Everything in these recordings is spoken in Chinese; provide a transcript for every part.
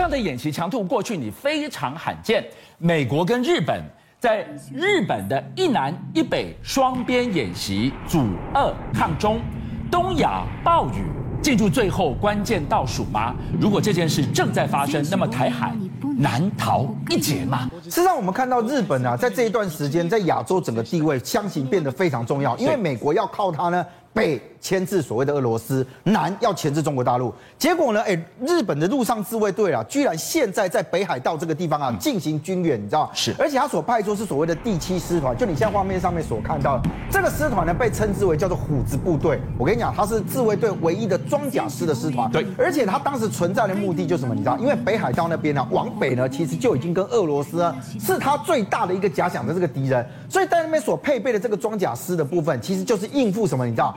这样的演习强度过去你非常罕见。美国跟日本在日本的一南一北双边演习，阻遏抗中，东亚暴雨进入最后关键倒数吗？如果这件事正在发生，那么台海难逃一劫吗？事实上，我们看到日本啊，在这一段时间在亚洲整个地位相形变得非常重要，因为美国要靠它呢。北牵制所谓的俄罗斯，南要牵制中国大陆。结果呢？哎，日本的陆上自卫队啊，居然现在在北海道这个地方啊进行军演，你知道吗？是。而且他所派出是所谓的第七师团，就你现在画面上面所看到的这个师团呢，被称之为叫做虎子部队。我跟你讲，它是自卫队唯一的装甲师的师团。对。而且它当时存在的目的就是什么？你知道？因为北海道那边呢，往北呢，其实就已经跟俄罗斯呢是它最大的一个假想的这个敌人，所以在那边所配备的这个装甲师的部分，其实就是应付什么？你知道？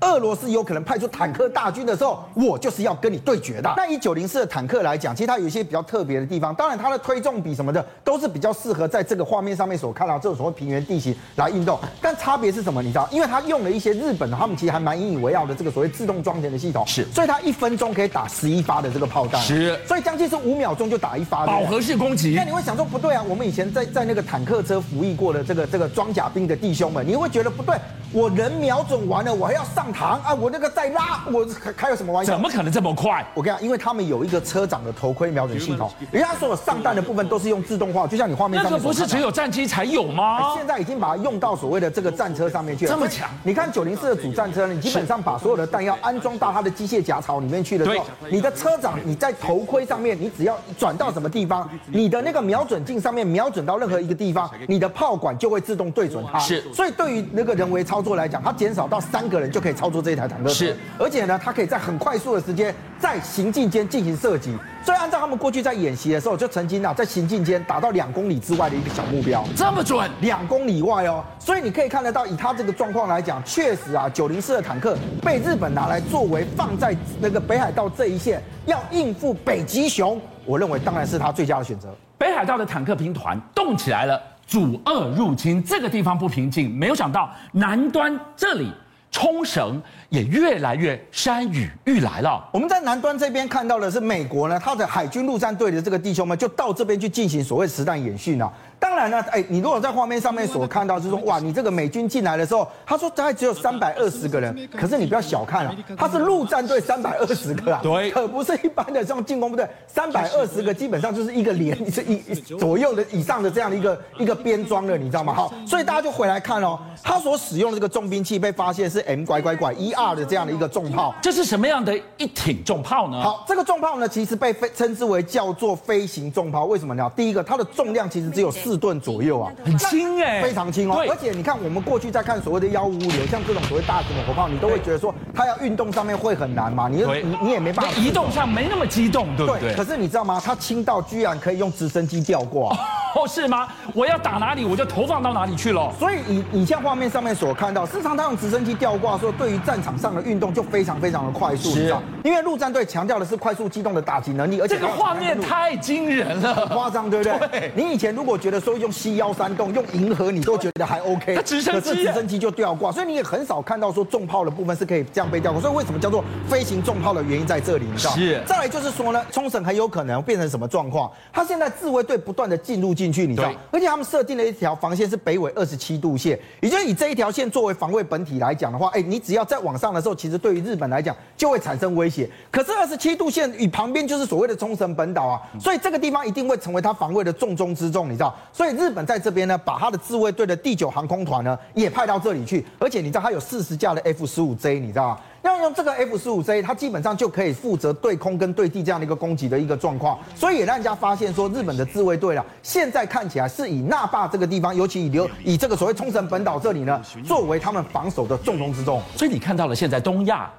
俄罗斯有可能派出坦克大军的时候，我就是要跟你对决的。那以九零四的坦克来讲，其实它有一些比较特别的地方。当然，它的推重比什么的都是比较适合在这个画面上面所看到这种所谓平原地形来运动。但差别是什么？你知道？因为它用了一些日本的，他们其实还蛮引以为傲的这个所谓自动装填的系统。是，所以它一分钟可以打十一发的这个炮弹。是，所以将近是五秒钟就打一发的。饱和式攻击。那你会想说不对啊？我们以前在在那个坦克车服役过的这个这个装甲兵的弟兄们，你会觉得不对。我人瞄准完了，我还要上膛啊！我那个再拉，我开有什么玩笑？怎么可能这么快？我跟你讲，因为他们有一个车长的头盔瞄准系统，人家所有上弹的部分都是用自动化，就像你画面上面。那个不是只有战机才有吗？现在已经把它用到所谓的这个战车上面去了。这么强？你看九零四的主战车，你基本上把所有的弹药安装到它的机械夹槽里面去的时候，你的车长你在头盔上面，你只要转到什么地方，你的那个瞄准镜上面瞄准到任何一个地方，你的炮管就会自动对准它。是。所以对于那个人为操作来讲，它减少。到三个人就可以操作这一台坦克车，是，而且呢，它可以在很快速的时间在行进间进行射击。所以按照他们过去在演习的时候，就曾经啊在行进间打到两公里之外的一个小目标，这么准，两公里外哦。所以你可以看得到，以他这个状况来讲，确实啊，九零四的坦克被日本拿来作为放在那个北海道这一线，要应付北极熊，我认为当然是他最佳的选择。北海道的坦克兵团动起来了。阻遏入侵这个地方不平静，没有想到南端这里冲绳也越来越山雨欲来了。我们在南端这边看到的是美国呢，他的海军陆战队的这个弟兄们就到这边去进行所谓实弹演训啊。当然呢，哎，你如果在画面上面所看到，就是说，哇，你这个美军进来的时候，他说大概只有三百二十个人，可是你不要小看了，他是陆战队三百二十个啊，对，可不是一般的这种进攻部队，三百二十个基本上就是一个连是一左右的以上的这样的一个一个编装的，你知道吗？好，所以大家就回来看哦，他所使用的这个重兵器被发现是 M 拐拐拐一二的这样的一个重炮，这是什么样的一挺重炮呢？好，这个重炮呢，其实被称之为叫做飞行重炮，为什么呢？第一个，它的重量其实只有四吨左右啊。很轻哎，非常轻哦。而且你看，我们过去在看所谓的幺五五零，像这种所谓大型的火炮，你都会觉得说它要运动上面会很难嘛？你你你也没办法移动上没那么激动，对不对？可是你知道吗？它轻到居然可以用直升机吊挂。哦，是吗？我要打哪里，我就投放到哪里去了。所以你你像画面上面所看到，事实上它用直升机吊挂的时候，对于战场上的运动就非常非常的快速，你知道？因为陆战队强调的是快速机动的打击能力，而且这个画面太惊人了，夸张，对不对？对。你以前如果觉得说用 C 幺三洞用银河，你都觉得还 OK，它直升机，可是直升机就吊挂，所以你也很少看到说重炮的部分是可以这样被吊挂。所以为什么叫做飞行重炮的原因在这里，你知道？是。再来就是说呢，冲绳很有可能变成什么状况？他现在自卫队不断的进入进去，你知道？而且他们设定了一条防线是北纬二十七度线，也就是以这一条线作为防卫本体来讲的话，哎，你只要再往上的时候，其实对于日本来讲就会产生威胁。可是二十七度线与旁边就是所谓的冲绳本岛啊，所以这个地方一定会成为他防卫的重中之重，你知道？所以日本在这边呢，把他的自卫队的第九航空团呢也派到这里去，而且你知道他有四十架的 F 十五 J，你知道吗？要用这个 F 十五 C，它基本上就可以负责对空跟对地这样的一个攻击的一个状况，所以也让人家发现说，日本的自卫队啊，现在看起来是以那霸这个地方，尤其以留以这个所谓冲绳本岛这里呢，作为他们防守的重中之重。所以你看到了现在东亚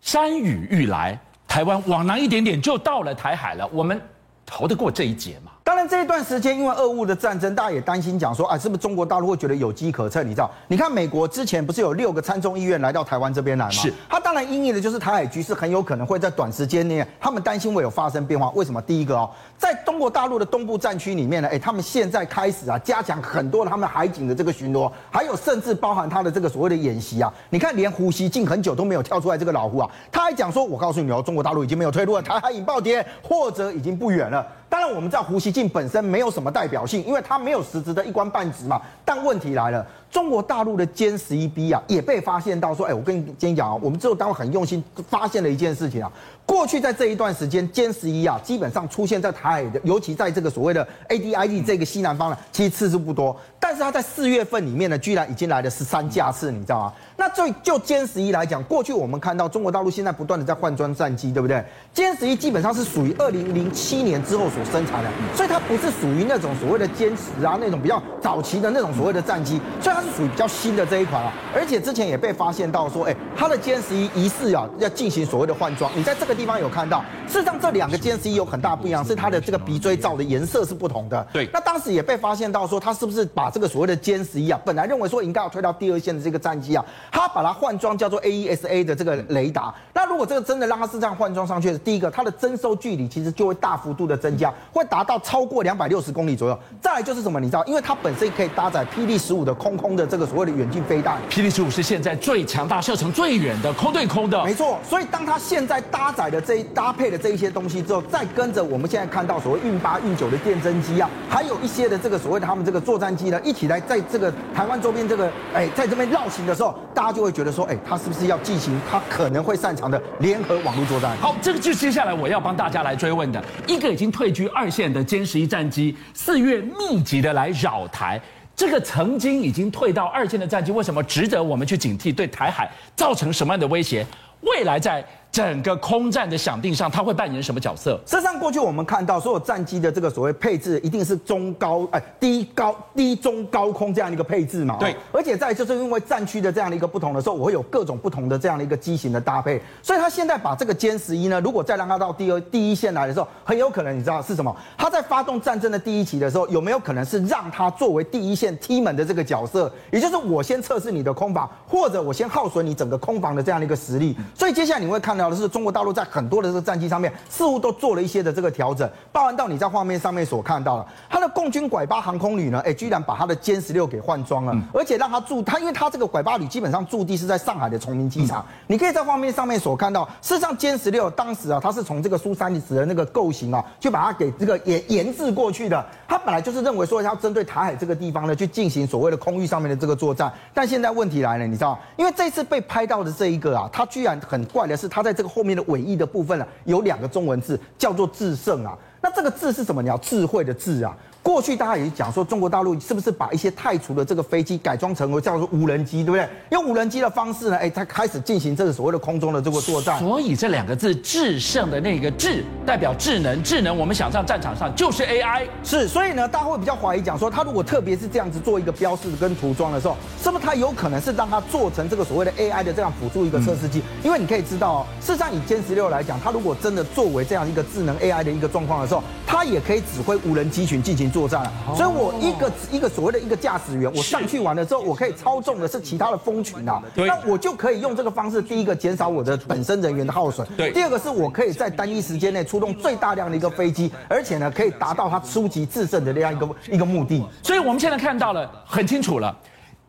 山雨欲来，台湾往南一点点就到了台海了，我们逃得过这一劫吗？这一段时间因为俄乌的战争，大家也担心讲说，啊，是不是中国大陆会觉得有机可乘？你知道？你看美国之前不是有六个参众议院来到台湾这边来吗？是。他当然因应的就是台海局势很有可能会在短时间内，他们担心会有发生变化。为什么？第一个哦，在中国大陆的东部战区里面呢，哎，他们现在开始啊，加强很多他们海警的这个巡逻，还有甚至包含他的这个所谓的演习啊。你看，连胡锡进很久都没有跳出来这个老胡啊，他还讲说，我告诉你哦，中国大陆已经没有退路了，台海引爆点或者已经不远了。当然，我们知道胡锡进本身没有什么代表性，因为他没有实质的一官半职嘛。但问题来了，中国大陆的歼十一 B 啊，也被发现到说，哎，我跟你今天讲啊，我们之后单位很用心发现了一件事情啊。过去在这一段时间，歼十一啊，基本上出现在台海的，尤其在这个所谓的 ADID 这个西南方呢，其实次数不多。但是它在四月份里面呢，居然已经来了十三架次，你知道吗？那就就歼十一来讲，过去我们看到中国大陆现在不断的在换装战机，对不对？歼十一基本上是属于二零零七年之后所生产的，所以它不是属于那种所谓的歼十啊那种比较早期的那种所谓的战机，所以它是属于比较新的这一款啊。而且之前也被发现到说，哎，它的歼十一疑似啊要进行所谓的换装。你在这个地方有看到，事实上这两个歼十一有很大不一样，是它的这个鼻锥罩的颜色是不同的。对。那当时也被发现到说，它是不是把这个所谓的歼十一啊，本来认为说应该要推到第二线的这个战机啊，它把它换装。叫做 AESA 的这个雷达，那如果这个真的让它是这样换装上去，第一个它的征收距离其实就会大幅度的增加，会达到超过两百六十公里左右。再来就是什么，你知道，因为它本身可以搭载霹雳十五的空空的这个所谓的远近飞弹，霹雳十五是现在最强大、射程最远的空对空的，没错。所以当它现在搭载的这一搭配的这一些东西之后，再跟着我们现在看到所谓运八、运九的电侦机啊，还有一些的这个所谓的他们这个作战机呢，一起来在这个台湾周边这个哎，在这边绕行的时候，大家就会觉得说，哎，他是不是要进行他可能会擅长的联合网络作战。好，这个就接下来我要帮大家来追问的一个已经退居二线的歼十一战机，四月密集的来扰台。这个曾经已经退到二线的战机，为什么值得我们去警惕？对台海造成什么样的威胁？未来在整个空战的响定上，它会扮演什么角色？事实上，过去我们看到所有战机的这个所谓配置，一定是中高哎低高低中高空这样的一个配置嘛。对。而且在就是因为战区的这样的一个不同的时候，我会有各种不同的这样的一个机型的搭配。所以他现在把这个歼十一呢，如果再让它到第二第一线来的时候，很有可能你知道是什么？他在发动战争的第一期的时候，有没有可能是让他作为第一线踢门的这个角色？也就是我先测试你的空防，或者我先耗损你整个空防的这样的一个实力。所以接下来你会看到的是中国大陆在很多的这个战机上面，似乎都做了一些的这个调整，包含到你在画面上面所看到的，它的共军拐八航空旅呢，哎，居然把它的歼十六给换装了，而且让它驻它，因为它这个拐八旅基本上驻地是在上海的崇明机场，你可以在画面上面所看到，事实上歼十六当时啊，它是从这个苏三十的那个构型啊，就把它给这个研研制过去的，它本来就是认为说要针对台海这个地方呢，去进行所谓的空域上面的这个作战，但现在问题来了，你知道，因为这次被拍到的这一个啊，它居然很怪的是，它在在这个后面的尾翼的部分呢、啊，有两个中文字，叫做“智胜”啊。那这个“智”是什么？你要智慧的“智”啊。过去大家也讲说，中国大陆是不是把一些太除的这个飞机改装成为叫做无人机，对不对？用无人机的方式呢，哎，它开始进行这个所谓的空中的这个作战。所以这两个字“制胜”的那个“智”代表智能，智能我们想象战场上就是 AI。是，所以呢，大家会比较怀疑讲说，它如果特别是这样子做一个标示跟涂装的时候，是不是它有可能是让它做成这个所谓的 AI 的这样辅助一个测试机？因为你可以知道哦，事实上以歼十六来讲，它如果真的作为这样一个智能 AI 的一个状况的时候，它也可以指挥无人机群进行作战。所以。我一个一个所谓的一个驾驶员，我上去完了之后，我可以操纵的是其他的蜂群啊，那我就可以用这个方式，第一个减少我的本身人员的耗损，对，第二个是我可以在单一时间内出动最大量的一个飞机，而且呢，可以达到它初级制胜的这样一个一个目的。所以我们现在看到了很清楚了，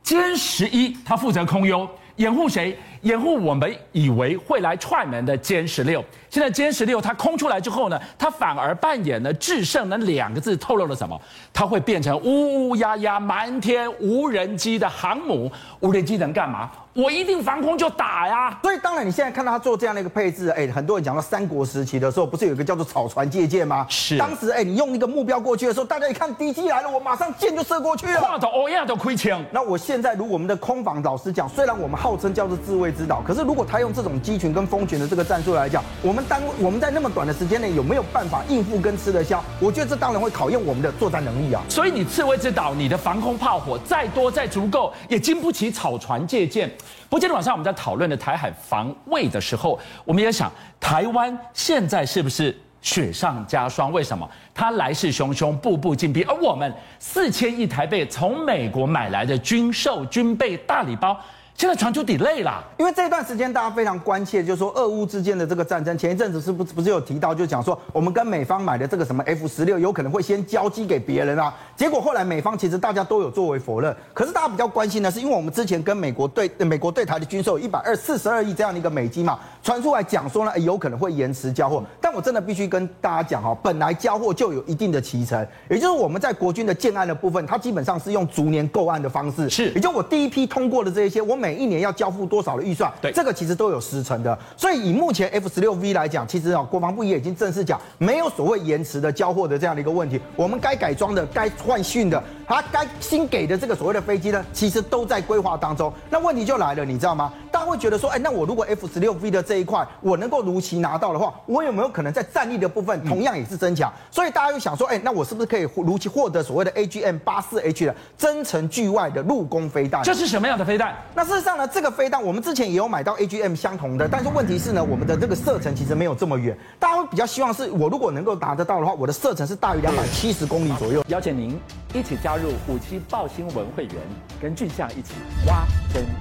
歼十一它负责空优，掩护谁？掩护我们以为会来踹门的歼十六。现在歼十六它空出来之后呢，它反而扮演了制胜那两个字透露了什么？它会变成乌乌鸦鸦满天无人机的航母。无人机能干嘛？我一定防空就打呀。所以当然你现在看到它做这样的一个配置，哎，很多人讲到三国时期的时候，不是有一个叫做草船借箭吗？是。当时哎，你用一个目标过去的时候，大家一看敌机来了，我马上箭就射过去了。话都欧亚都亏枪。那我现在如果我们的空防老师讲，虽然我们号称叫做自卫之岛，可是如果他用这种机群跟蜂群的这个战术来讲，我们单我们在那么短的时间内有没有办法应付跟吃得消？我觉得这当然会考验我们的作战能力啊。所以你刺猬之岛，你的防空炮火再多再足够，也经不起草船借箭。不过今天晚上我们在讨论的台海防卫的时候，我们也想，台湾现在是不是雪上加霜。为什么？它来势汹汹，步步进逼，而我们四千亿台币从美国买来的军售军备大礼包。现在传出 delay 啦，因为这段时间大家非常关切，就是说俄乌之间的这个战争。前一阵子是不是不是有提到，就讲说我们跟美方买的这个什么 F 十六有可能会先交机给别人啊？结果后来美方其实大家都有作为否认。可是大家比较关心的是，因为我们之前跟美国对美国对台的军售一百二四十二亿这样的一个美金嘛，传出来讲说呢，有可能会延迟交货。但我真的必须跟大家讲哈，本来交货就有一定的期程，也就是我们在国军的建案的部分，它基本上是用逐年购案的方式，是，也就我第一批通过的这一些，我每一年要交付。多少的预算？对，这个其实都有时程的。所以以目前 F 十六 V 来讲，其实啊，国防部也已经正式讲，没有所谓延迟的交货的这样的一个问题。我们该改装的、该换训的，它该新给的这个所谓的飞机呢，其实都在规划当中。那问题就来了，你知道吗？大家会觉得说，哎，那我如果 F 十六 V 的这一块我能够如期拿到的话，我有没有可能在战力的部分同样也是增强？所以大家又想说，哎，那我是不是可以如期获得所谓的 AGM 八四 H 的增程距外的陆攻飞弹？这是什么样的飞弹？那事实上呢，这个飞弹我们之前也有买到 AGM 相同的，但是问题是呢，我们的这个射程其实没有这么远。大家会比较希望是我如果能够达得到的话，我的射程是大于两百七十公里左右。邀请您一起加入虎七报新闻会员，跟俊相一起挖真。